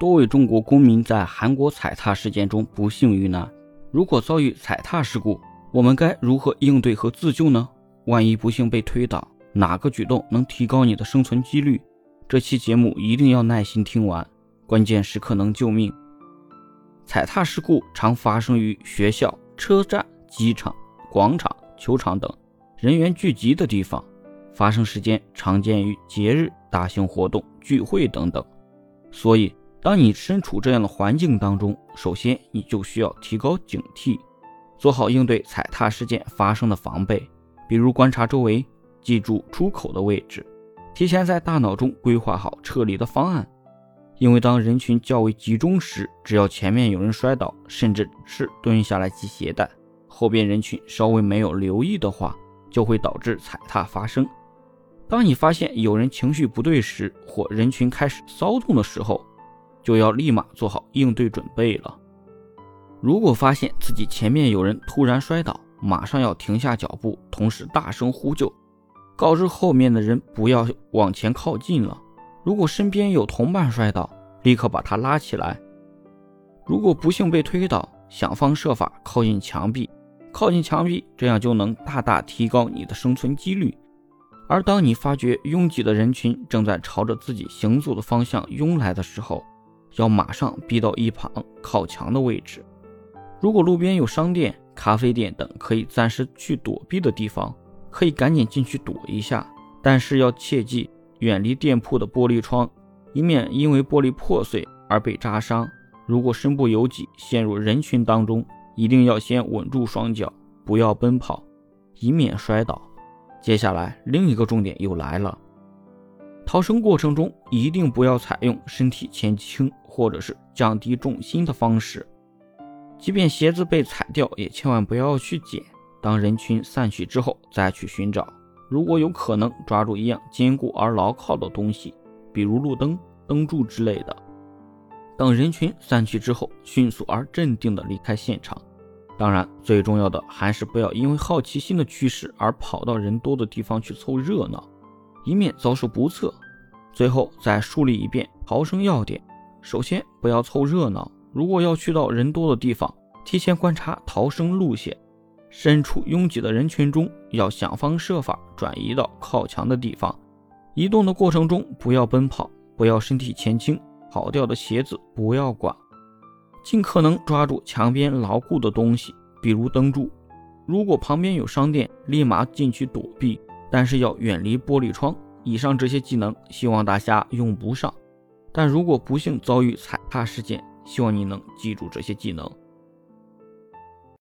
多位中国公民在韩国踩踏事件中不幸遇难。如果遭遇踩踏事故，我们该如何应对和自救呢？万一不幸被推倒，哪个举动能提高你的生存几率？这期节目一定要耐心听完，关键时刻能救命。踩踏事故常发生于学校、车站、机场、广场、球场等人员聚集的地方，发生时间常见于节日、大型活动、聚会等等。所以，当你身处这样的环境当中，首先你就需要提高警惕，做好应对踩踏事件发生的防备，比如观察周围，记住出口的位置，提前在大脑中规划好撤离的方案。因为当人群较为集中时，只要前面有人摔倒，甚至是蹲下来系鞋带，后边人群稍微没有留意的话，就会导致踩踏发生。当你发现有人情绪不对时，或人群开始骚动的时候，就要立马做好应对准备了。如果发现自己前面有人突然摔倒，马上要停下脚步，同时大声呼救，告知后面的人不要往前靠近了。如果身边有同伴摔倒，立刻把他拉起来。如果不幸被推倒，想方设法靠近墙壁，靠近墙壁，这样就能大大提高你的生存几率。而当你发觉拥挤的人群正在朝着自己行走的方向拥来的时候，要马上避到一旁靠墙的位置。如果路边有商店、咖啡店等可以暂时去躲避的地方，可以赶紧进去躲一下。但是要切记远离店铺的玻璃窗，以免因为玻璃破碎而被扎伤。如果身不由己陷入人群当中，一定要先稳住双脚，不要奔跑，以免摔倒。接下来，另一个重点又来了。逃生过程中一定不要采用身体前倾或者是降低重心的方式，即便鞋子被踩掉，也千万不要去捡。当人群散去之后再去寻找，如果有可能，抓住一样坚固而牢靠的东西，比如路灯、灯柱之类的。等人群散去之后，迅速而镇定地离开现场。当然，最重要的还是不要因为好奇心的驱使而跑到人多的地方去凑热闹，以免遭受不测。最后再梳理一遍逃生要点：首先，不要凑热闹。如果要去到人多的地方，提前观察逃生路线。身处拥挤的人群中，要想方设法转移到靠墙的地方。移动的过程中，不要奔跑，不要身体前倾，跑掉的鞋子不要管。尽可能抓住墙边牢固的东西，比如灯柱。如果旁边有商店，立马进去躲避，但是要远离玻璃窗。以上这些技能，希望大家用不上。但如果不幸遭遇踩踏事件，希望你能记住这些技能。